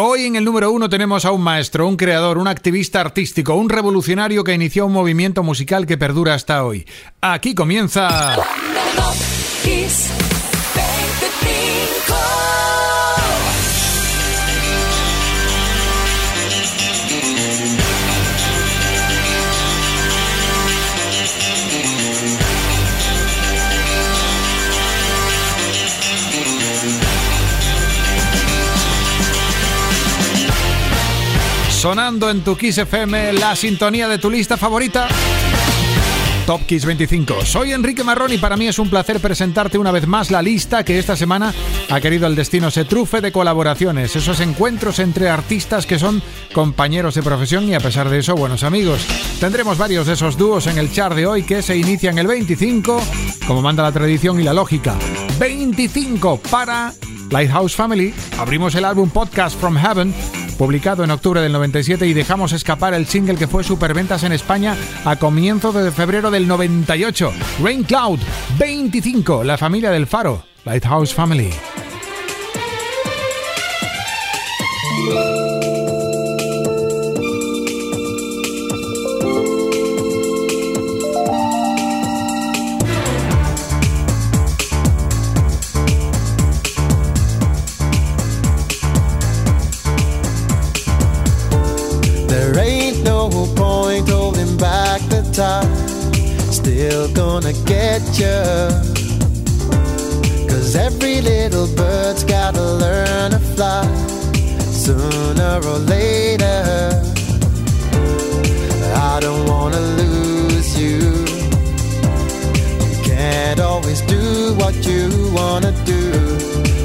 Hoy en el número uno tenemos a un maestro, un creador, un activista artístico, un revolucionario que inició un movimiento musical que perdura hasta hoy. Aquí comienza... Sonando en tu Kiss FM la sintonía de tu lista favorita. Top Kiss 25. Soy Enrique Marrón y para mí es un placer presentarte una vez más la lista que esta semana ha querido el destino se trufe de colaboraciones, esos encuentros entre artistas que son compañeros de profesión y a pesar de eso buenos amigos. Tendremos varios de esos dúos en el chart de hoy que se inician el 25, como manda la tradición y la lógica. 25 para Lighthouse Family. Abrimos el álbum Podcast from Heaven publicado en octubre del 97 y dejamos escapar el single que fue superventas en España a comienzos de febrero del 98. Rain Cloud 25, la familia del Faro, Lighthouse Family. Still gonna get you. Cause every little bird's gotta learn to fly sooner or later. I don't wanna lose you. You can't always do what you wanna do.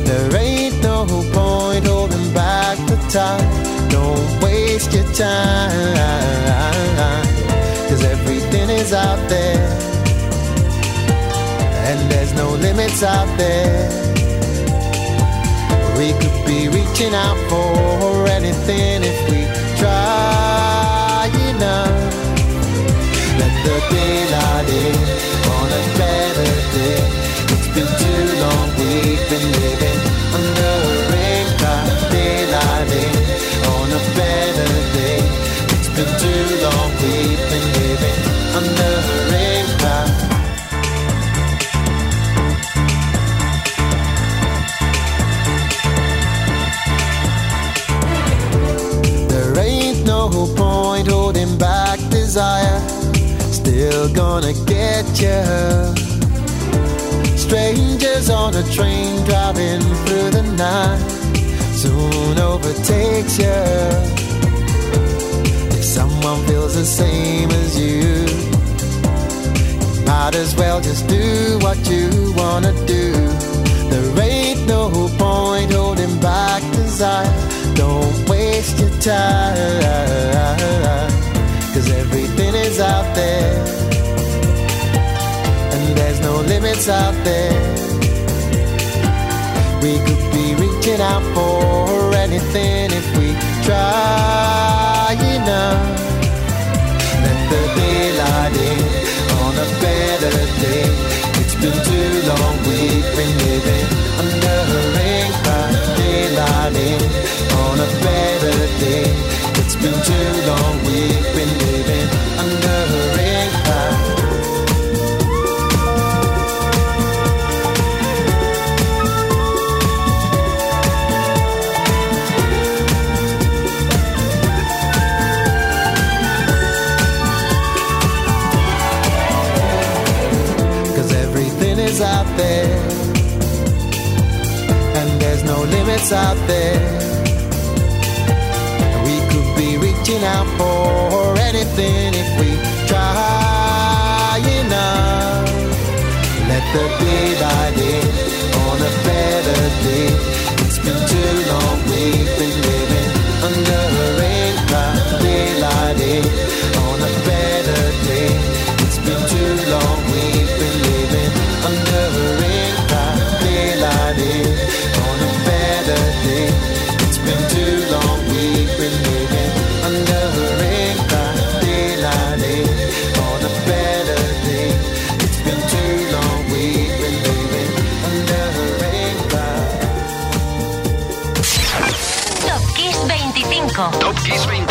There ain't no point holding back the time. Don't waste your time. Cause is out there and there's no limits out there. We could be reaching out for anything if we try enough. Let the daylight in on a better day. It's been too long we've been living under a rain cloud. Daylight in on a better day. It's been too long we've desire, still gonna get you. Strangers on a train driving through the night soon overtakes you. If someone feels the same as you, you might as well just do what you wanna do. There ain't no point holding back desire. Don't time. Cause everything is out there. And there's no limits out there. We could be reaching out for anything if we try enough. Let the daylight in on a better day. It's been too long we've been living under a rain. Daylight in on a better day. It's been too long, we've been living under a rain cloud. Cause everything is out there, and there's no limits out there reaching out for anything if we try enough. Let the daylight in on a better day. It's been too long we've been living under a rain cloud. Daylight in on a better day. It's been too long we've been living under a rain cloud. Daylight in on a better day. It's been too long we've been living Dope me.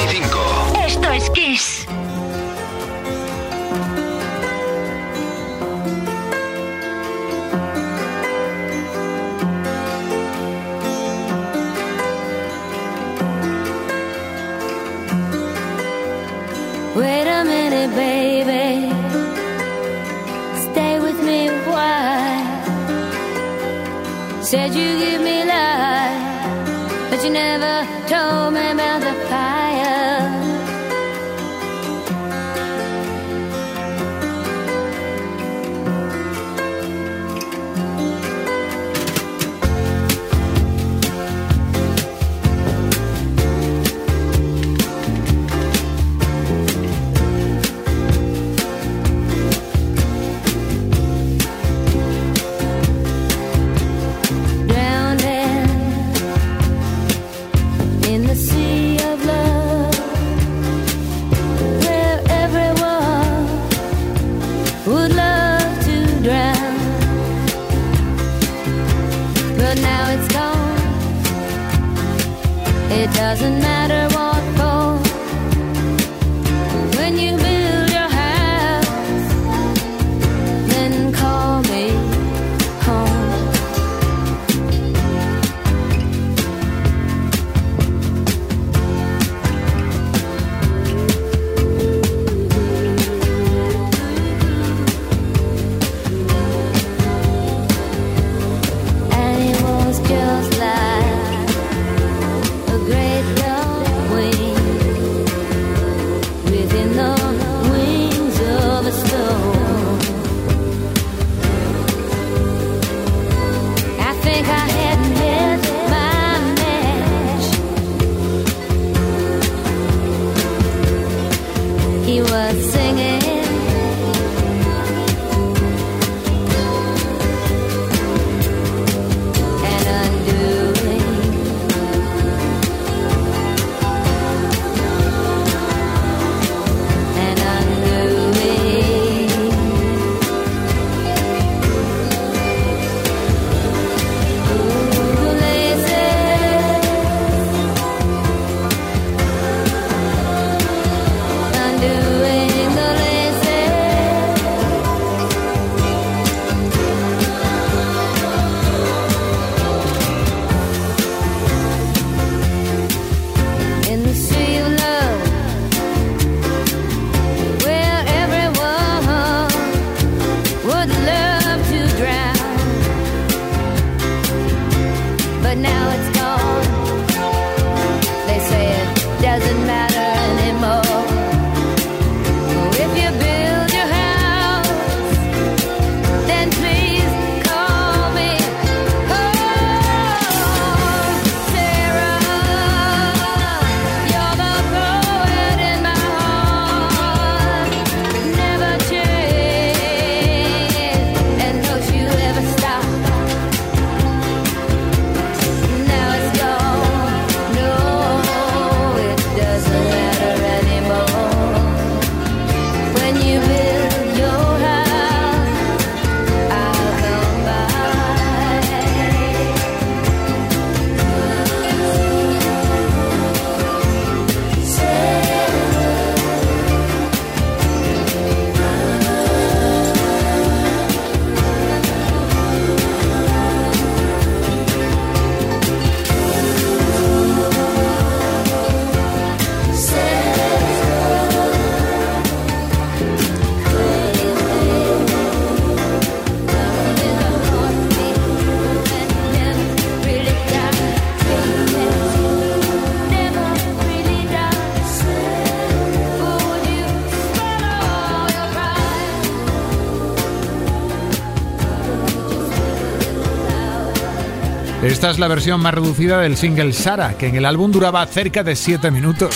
Esta es la versión más reducida del single Sara, que en el álbum duraba cerca de 7 minutos.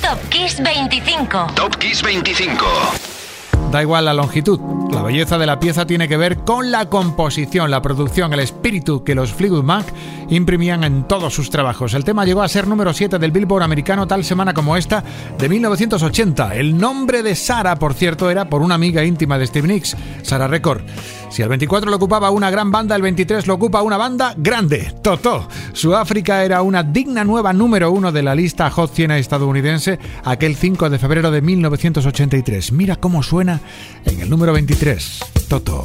Top Kiss 25. Top Kiss 25. Da igual la longitud, la belleza de la pieza tiene que ver con la composición, la producción, el espíritu que los Fleetwood Mac imprimían en todos sus trabajos. El tema llegó a ser número 7 del Billboard americano tal semana como esta de 1980. El nombre de Sara, por cierto, era por una amiga íntima de Steve Nicks, Sara Record. Si el 24 lo ocupaba una gran banda, el 23 lo ocupa una banda grande, Toto. Sudáfrica era una digna nueva número uno de la lista Hot 100 estadounidense aquel 5 de febrero de 1983. Mira cómo suena en el número 23, Toto.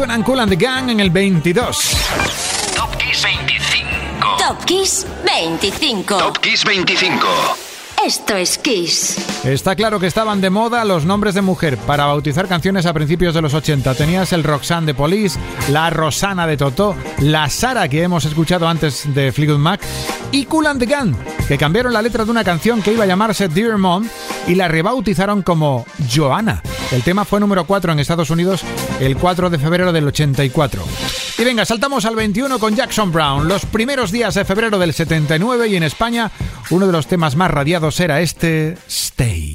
Suenan Cool and the Gang en el 22. Top Kiss 25. Top Kiss 25. Top Kiss 25. Esto es Kiss. Está claro que estaban de moda los nombres de mujer para bautizar canciones a principios de los 80. Tenías el Roxanne de Police, la Rosana de Totó, la Sara que hemos escuchado antes de Fleetwood Mac y Cool and the Gang, que cambiaron la letra de una canción que iba a llamarse Dear Mom y la rebautizaron como Joanna. El tema fue número 4 en Estados Unidos el 4 de febrero del 84. Y venga, saltamos al 21 con Jackson Brown. Los primeros días de febrero del 79 y en España uno de los temas más radiados era este Stay.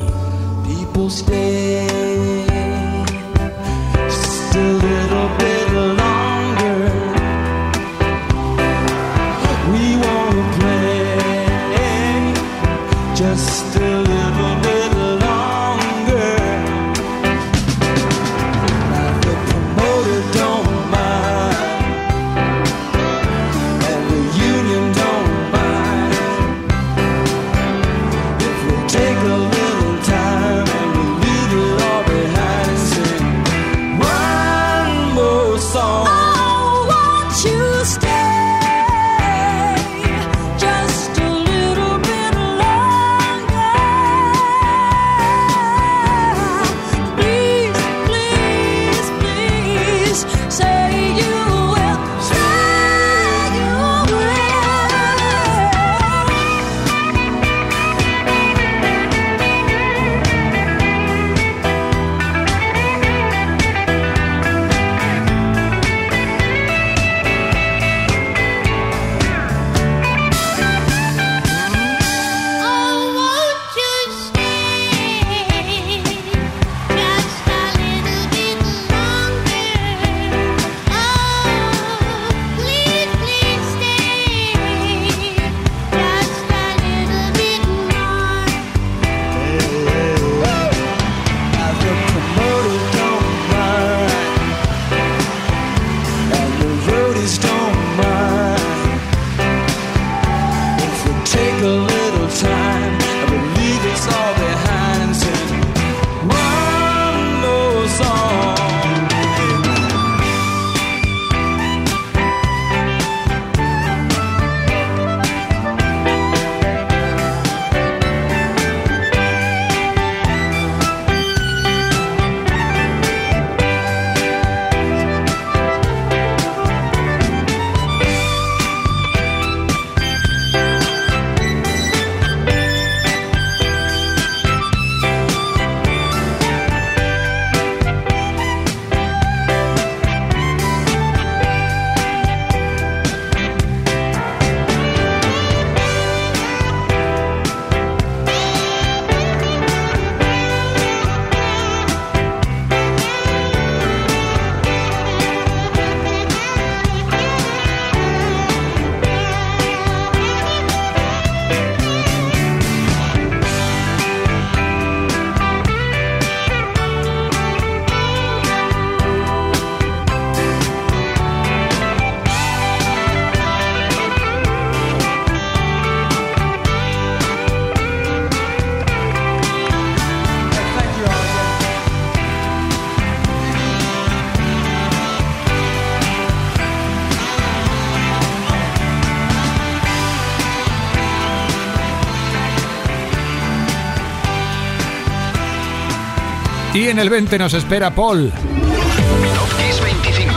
Y en el 20 nos espera Paul. Top Kiss 25.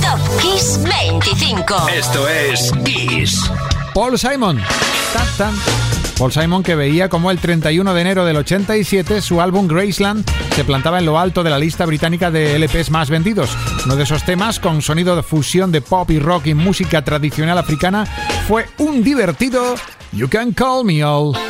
Top Kiss 25. Esto es Kiss. Paul Simon. Tan, tan. Paul Simon que veía como el 31 de enero del 87 su álbum Graceland se plantaba en lo alto de la lista británica de LPs más vendidos. Uno de esos temas con sonido de fusión de pop y rock y música tradicional africana fue un divertido You Can Call Me All.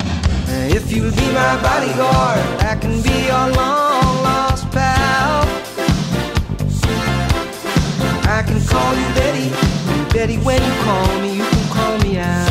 Eh, if you'll be my bodyguard, I can be your long lost pal. I can call you Betty, Betty, when you call me, you can call me out.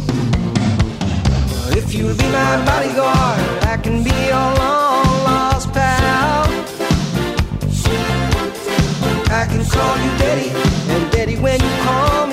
If you'll be my bodyguard, I can be your long lost pal. I can call you Betty, and Betty, when you call me,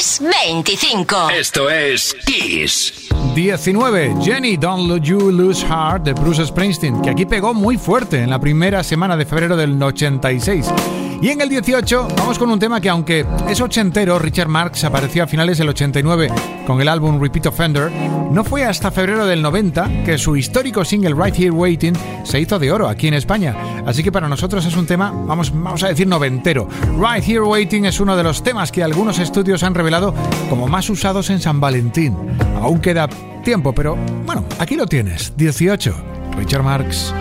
25. Esto es Kiss. 19. Jenny, Don't You Lose Heart de Bruce Springsteen, que aquí pegó muy fuerte en la primera semana de febrero del 86. Y en el 18 vamos con un tema que aunque es ochentero, Richard Marx apareció a finales del 89 con el álbum Repeat Offender, no fue hasta febrero del 90 que su histórico single Right Here Waiting se hizo de oro aquí en España. Así que para nosotros es un tema, vamos, vamos a decir noventero. Right Here Waiting es uno de los temas que algunos estudios han revelado como más usados en San Valentín. Aún queda tiempo, pero bueno, aquí lo tienes, 18. Richard Marx.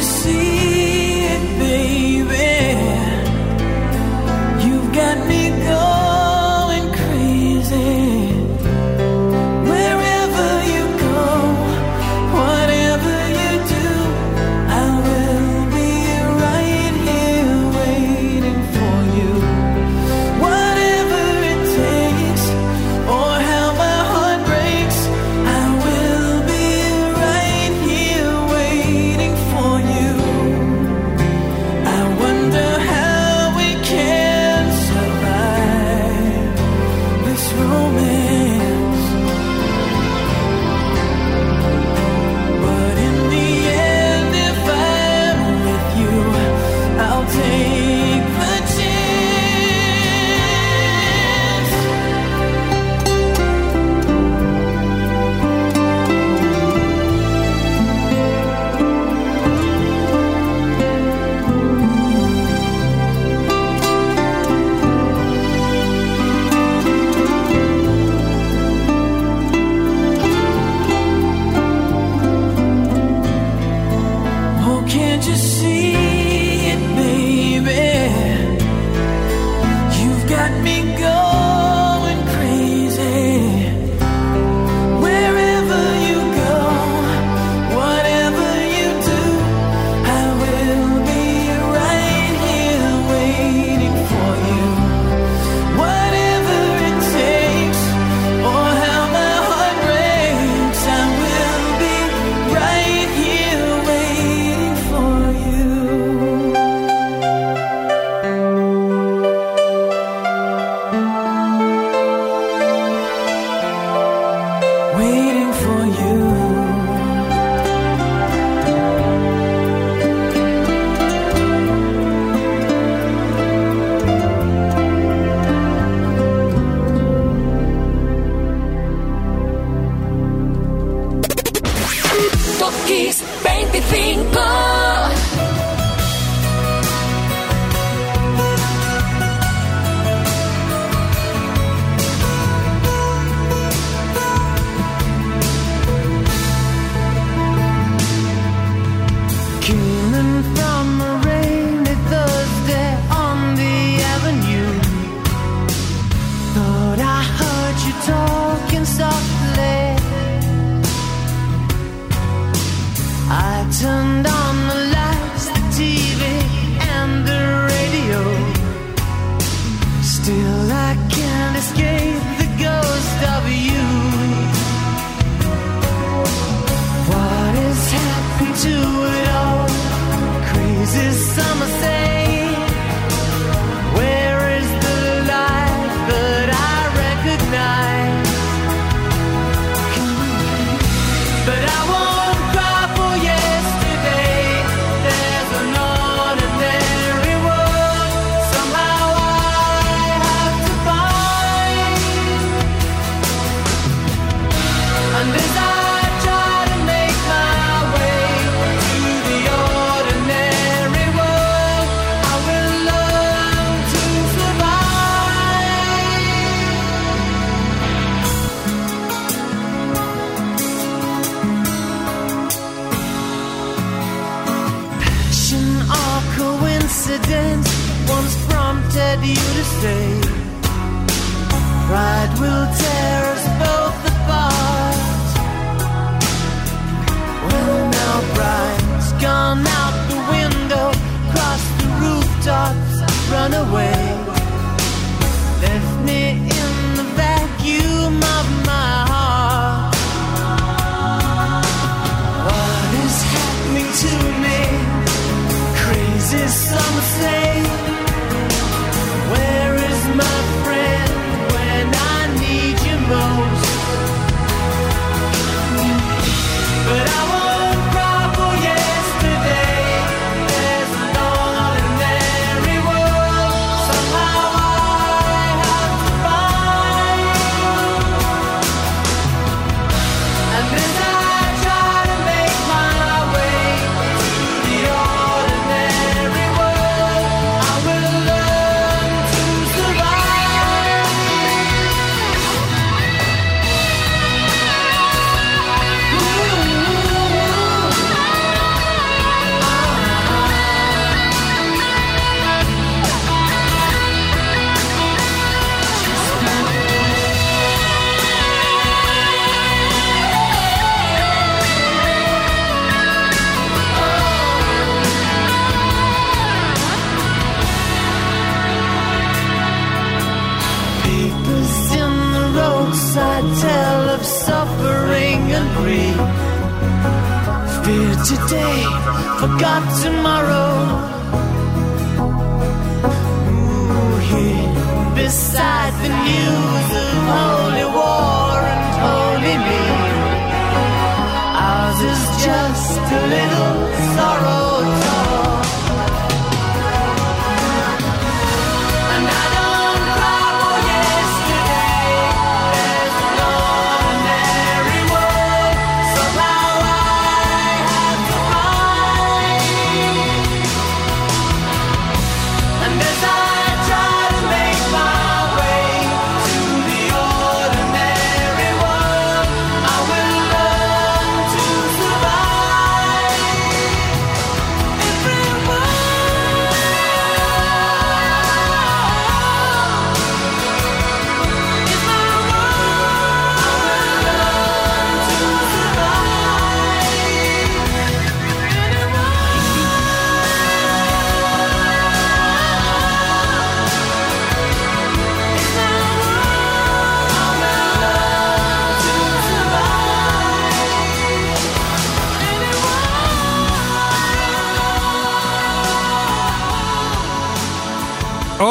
see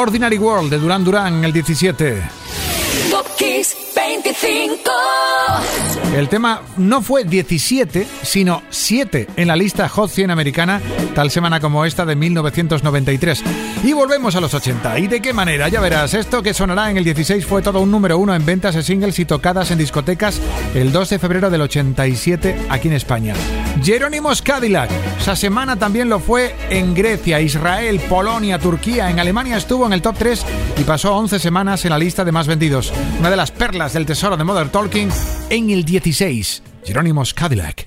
Ordinary World de Duran Duran, el 17. Top Kiss 25. El tema no fue 17, sino 7 en la lista Hot 100 americana, tal semana como esta de 1993. Y volvemos a los 80. ¿Y de qué manera? Ya verás, esto que sonará en el 16 fue todo un número uno en ventas de singles y tocadas en discotecas el 2 de febrero del 87 aquí en España. Jerónimos Cadillac. Esa semana también lo fue en Grecia, Israel, Polonia, Turquía. En Alemania estuvo en el top 3 y pasó 11 semanas en la lista de más vendidos. Una de las perlas del tesoro de Modern Talking en el 16. Jerónimos Cadillac.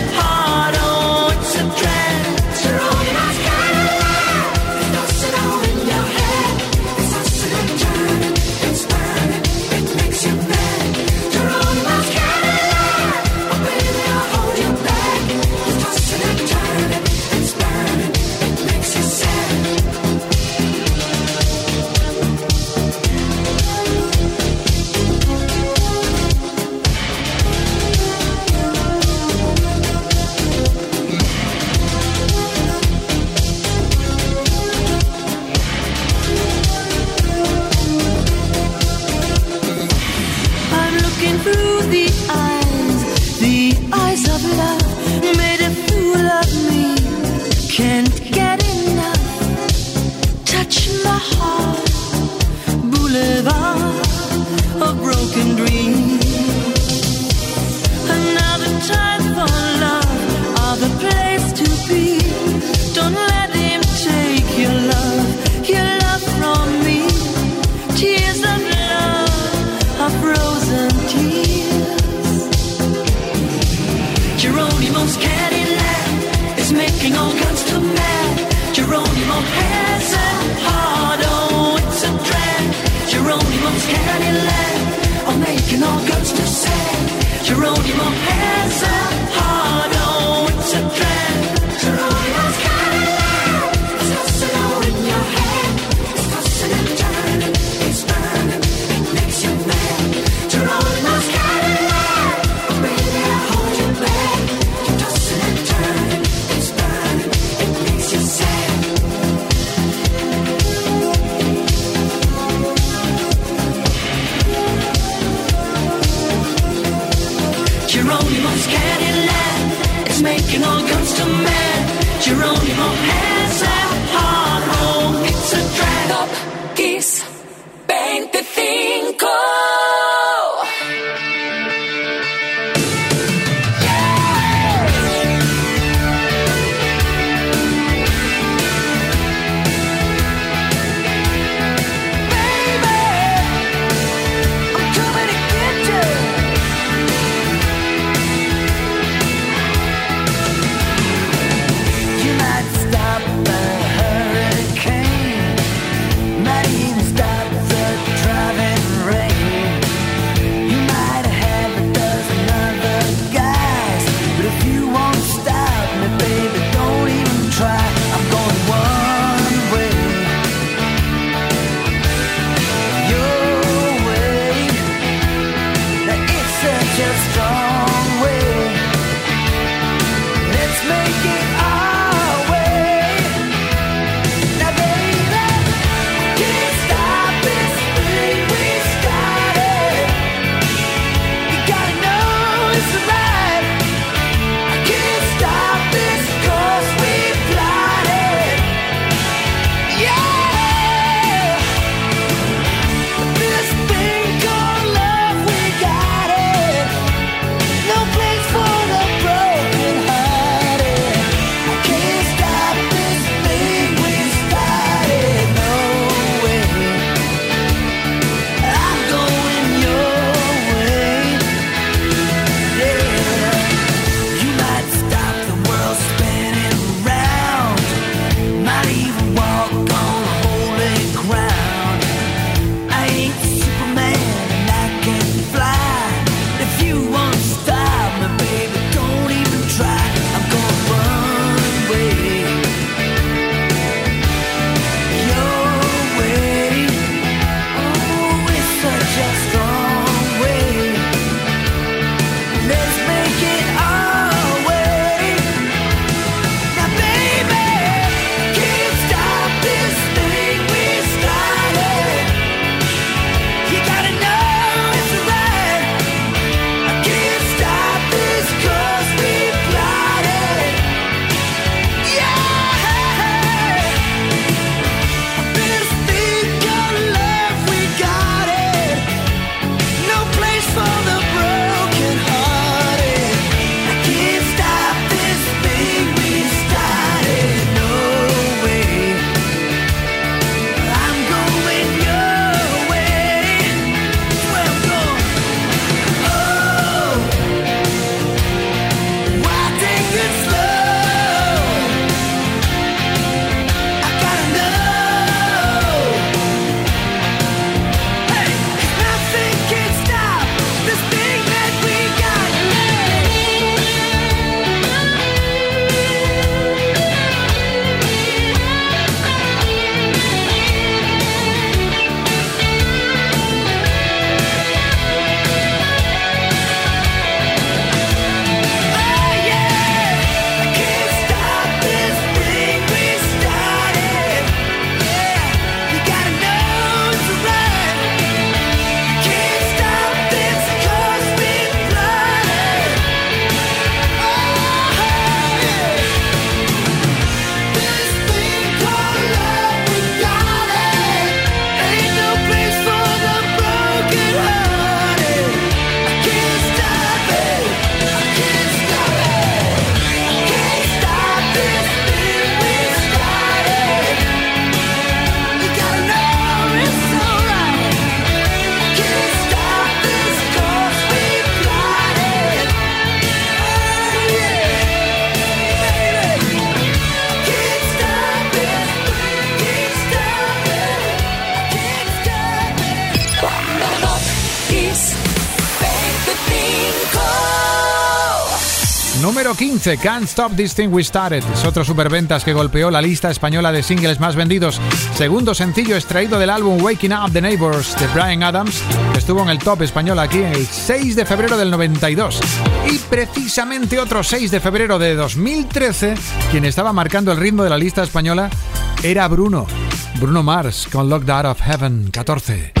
get 15, Can't Stop This Thing We Started. Es otro superventas que golpeó la lista española de singles más vendidos. Segundo sencillo extraído del álbum Waking Up the Neighbors de Brian Adams, que estuvo en el top español aquí el 6 de febrero del 92. Y precisamente otro 6 de febrero de 2013, quien estaba marcando el ritmo de la lista española era Bruno. Bruno Mars con Locked of Heaven 14.